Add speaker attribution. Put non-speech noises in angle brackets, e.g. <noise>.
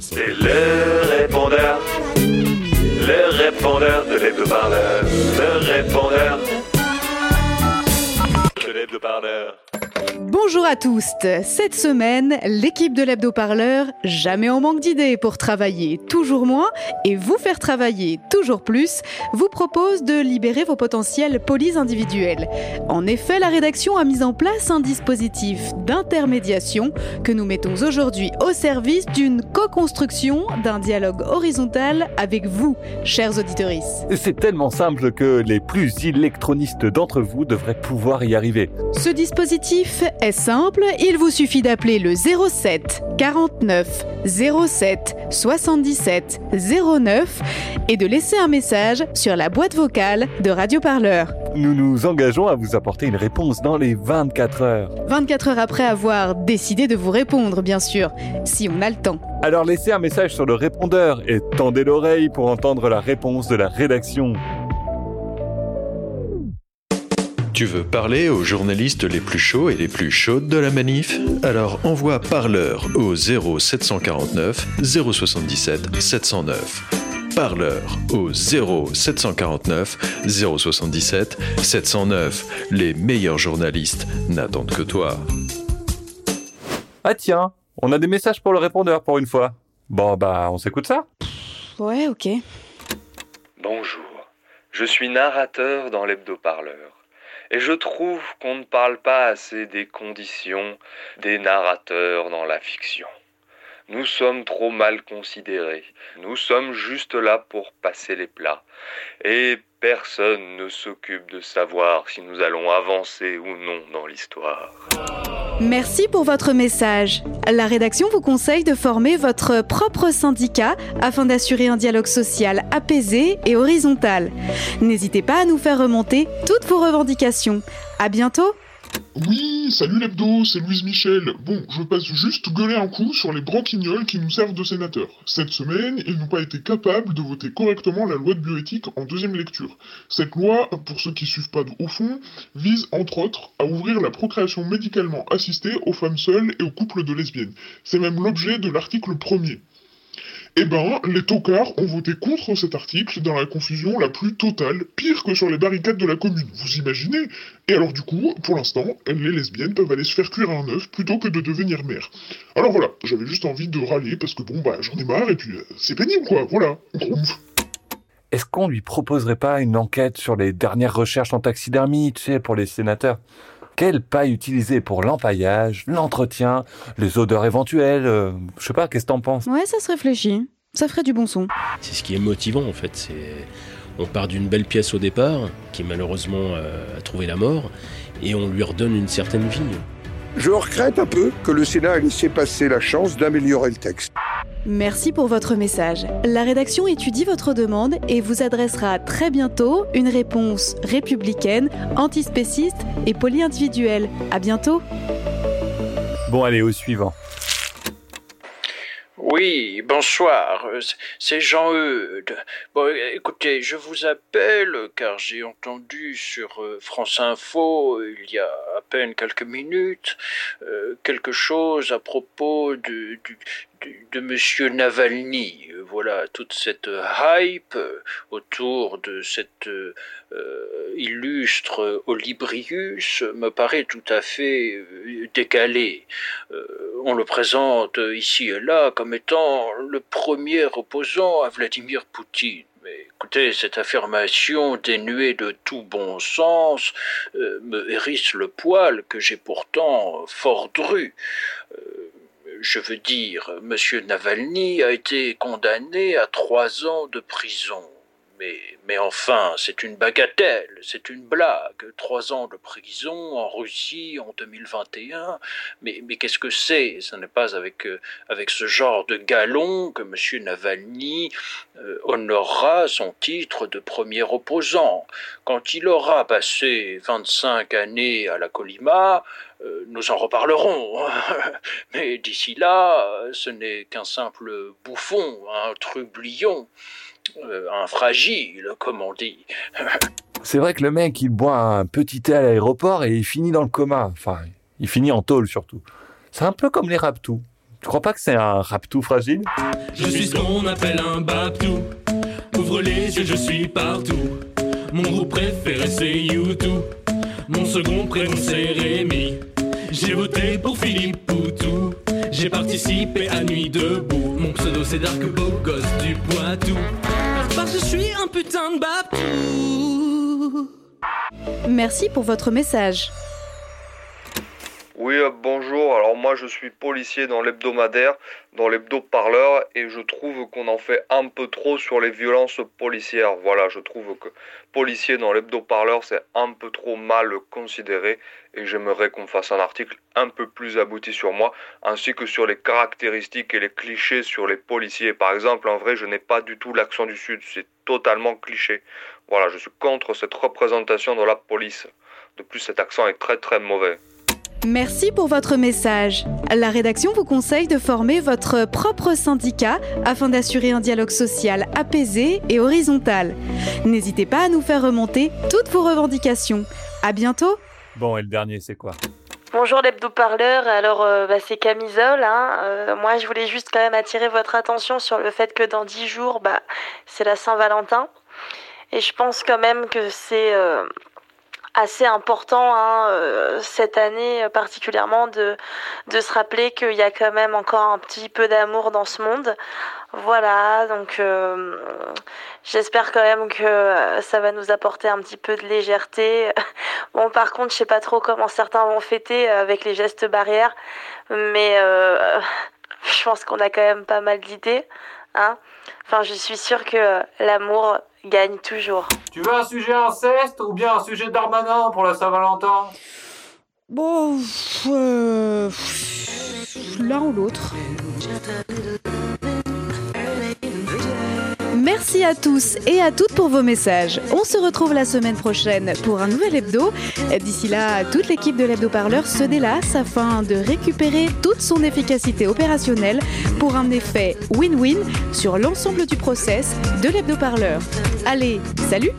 Speaker 1: C'est le répondeur, le répondeur de l'hebdo-parleur, le répondeur
Speaker 2: Bonjour à tous. Cette semaine, l'équipe de l'hebdo-parleur, jamais en manque d'idées pour travailler toujours moins et vous faire travailler toujours plus, vous propose de libérer vos potentiels polices individuels. En effet, la rédaction a mis en place un dispositif d'intermédiation que nous mettons aujourd'hui au service d'une co-construction d'un dialogue horizontal avec vous, chers auditeurs.
Speaker 3: C'est tellement simple que les plus électronistes d'entre vous devraient pouvoir y arriver.
Speaker 2: Ce dispositif est simple, il vous suffit d'appeler le 07 49 07 77 09 et de laisser un message sur la boîte vocale de Radio Parleur.
Speaker 3: Nous nous engageons à vous apporter une réponse dans les 24 heures.
Speaker 2: 24 heures après avoir décidé de vous répondre, bien sûr, si on a le temps.
Speaker 3: Alors laissez un message sur le répondeur et tendez l'oreille pour entendre la réponse de la rédaction.
Speaker 4: Tu veux parler aux journalistes les plus chauds et les plus chaudes de la manif? Alors envoie parleur au 0749 077 709. Parleur au 0749 077 709. Les meilleurs journalistes n'attendent que toi.
Speaker 3: Ah tiens, on a des messages pour le répondeur pour une fois. Bon bah on s'écoute ça?
Speaker 2: Ouais, ok.
Speaker 5: Bonjour, je suis narrateur dans l'hebdo-parleur. Et je trouve qu'on ne parle pas assez des conditions des narrateurs dans la fiction. Nous sommes trop mal considérés. Nous sommes juste là pour passer les plats. Et personne ne s'occupe de savoir si nous allons avancer ou non dans l'histoire.
Speaker 2: Merci pour votre message. La rédaction vous conseille de former votre propre syndicat afin d'assurer un dialogue social apaisé et horizontal. N'hésitez pas à nous faire remonter toutes vos revendications. À bientôt!
Speaker 6: Oui, salut l'hebdo, c'est Louise Michel. Bon, je passe juste gueuler un coup sur les branquignoles qui nous servent de sénateurs. Cette semaine, ils n'ont pas été capables de voter correctement la loi de bioéthique en deuxième lecture. Cette loi, pour ceux qui suivent pas au fond, vise entre autres à ouvrir la procréation médicalement assistée aux femmes seules et aux couples de lesbiennes. C'est même l'objet de l'article premier. Eh ben, les tocards ont voté contre cet article dans la confusion la plus totale, pire que sur les barricades de la commune, vous imaginez? Et alors du coup, pour l'instant, les lesbiennes peuvent aller se faire cuire un œuf plutôt que de devenir mère. Alors voilà, j'avais juste envie de râler parce que bon, bah j'en ai marre et puis euh, c'est pénible quoi, voilà.
Speaker 3: Est-ce qu'on lui proposerait pas une enquête sur les dernières recherches en taxidermie, tu sais, pour les sénateurs? Quelle paille utiliser pour l'empaillage, l'entretien, les odeurs éventuelles euh, Je sais pas, qu'est-ce que t'en penses?
Speaker 2: Ouais, ça se réfléchit. Ça ferait du bon son.
Speaker 7: C'est ce qui est motivant en fait. C'est on part d'une belle pièce au départ, qui malheureusement euh, a trouvé la mort, et on lui redonne une certaine vie.
Speaker 8: Je regrette un peu que le Sénat ait laissé passer la chance d'améliorer le texte.
Speaker 2: Merci pour votre message. La rédaction étudie votre demande et vous adressera très bientôt une réponse républicaine, antispéciste et polyindividuelle. À bientôt.
Speaker 3: Bon, allez, au suivant.
Speaker 9: Oui, bonsoir, c'est Jean-Eudes. Bon, écoutez, je vous appelle car j'ai entendu sur euh, France Info, il y a à peine quelques minutes, euh, quelque chose à propos de, Monsieur Navalny. Voilà, toute cette hype autour de cet euh, illustre Olibrius me paraît tout à fait décalée. On le présente ici et là comme étant le premier opposant à Vladimir Poutine. Mais écoutez, cette affirmation dénuée de tout bon sens euh, me hérisse le poil que j'ai pourtant fort dru. Euh, je veux dire, Monsieur Navalny a été condamné à trois ans de prison. Mais, enfin, c'est une bagatelle, c'est une blague. Trois ans de prison en Russie en 2021. Mais, mais qu'est-ce que c'est? Ce n'est pas avec, euh, avec ce genre de galon que M. Navalny euh, honorera son titre de premier opposant. Quand il aura passé 25 années à la Colima, euh, nous en reparlerons. <laughs> Mais d'ici là, ce n'est qu'un simple bouffon, un trublion, euh, un fragile, comme on dit.
Speaker 3: C'est vrai que le mec, il boit un petit thé à l'aéroport et il finit dans le coma. Enfin, il finit en tôle surtout. C'est un peu comme les raptous. Tu crois pas que c'est un rap tout fragile?
Speaker 10: Je suis ce qu'on appelle un babtou. Ouvre les yeux, je suis partout. Mon groupe préféré c'est YouTube. Mon second prénom c'est Rémi. J'ai voté pour Philippe Poutou. J'ai participé à Nuit debout. Mon pseudo c'est Dark Beau Gosse du Poitou. Parce que je suis un putain de babtou.
Speaker 2: Merci pour votre message.
Speaker 5: Oui, euh, bonjour. Alors moi je suis policier dans l'hebdomadaire, dans l'hebdo-parleur, et je trouve qu'on en fait un peu trop sur les violences policières. Voilà, je trouve que policier dans l'hebdo-parleur c'est un peu trop mal considéré, et j'aimerais qu'on fasse un article un peu plus abouti sur moi, ainsi que sur les caractéristiques et les clichés sur les policiers. Par exemple, en vrai, je n'ai pas du tout l'accent du Sud, c'est totalement cliché. Voilà, je suis contre cette représentation de la police. De plus, cet accent est très très mauvais.
Speaker 2: Merci pour votre message. La rédaction vous conseille de former votre propre syndicat afin d'assurer un dialogue social apaisé et horizontal. N'hésitez pas à nous faire remonter toutes vos revendications. À bientôt.
Speaker 3: Bon, et le dernier, c'est quoi?
Speaker 11: Bonjour l'hebdo-parleur, alors euh, bah, c'est Camisole. Hein. Euh, moi je voulais juste quand même attirer votre attention sur le fait que dans 10 jours, bah, c'est la Saint-Valentin. Et je pense quand même que c'est euh, assez important hein, euh, cette année euh, particulièrement de, de se rappeler qu'il y a quand même encore un petit peu d'amour dans ce monde. Voilà, donc euh, j'espère quand même que ça va nous apporter un petit peu de légèreté. <laughs> Bon, par contre, je sais pas trop comment certains vont fêter avec les gestes barrières, mais <laughs> je pense qu'on a quand même pas mal d'idées. Hein enfin, je suis sûre que l'amour gagne toujours.
Speaker 12: Tu veux un sujet inceste ou bien un sujet d'Armanin pour la Saint-Valentin?
Speaker 2: Bon, euh, l'un ou l'autre. Merci à tous et à toutes pour vos messages. On se retrouve la semaine prochaine pour un nouvel hebdo. D'ici là, toute l'équipe de l'hebdo-parleur se délasse afin de récupérer toute son efficacité opérationnelle pour un effet win-win sur l'ensemble du process de l'hebdo-parleur. Allez, salut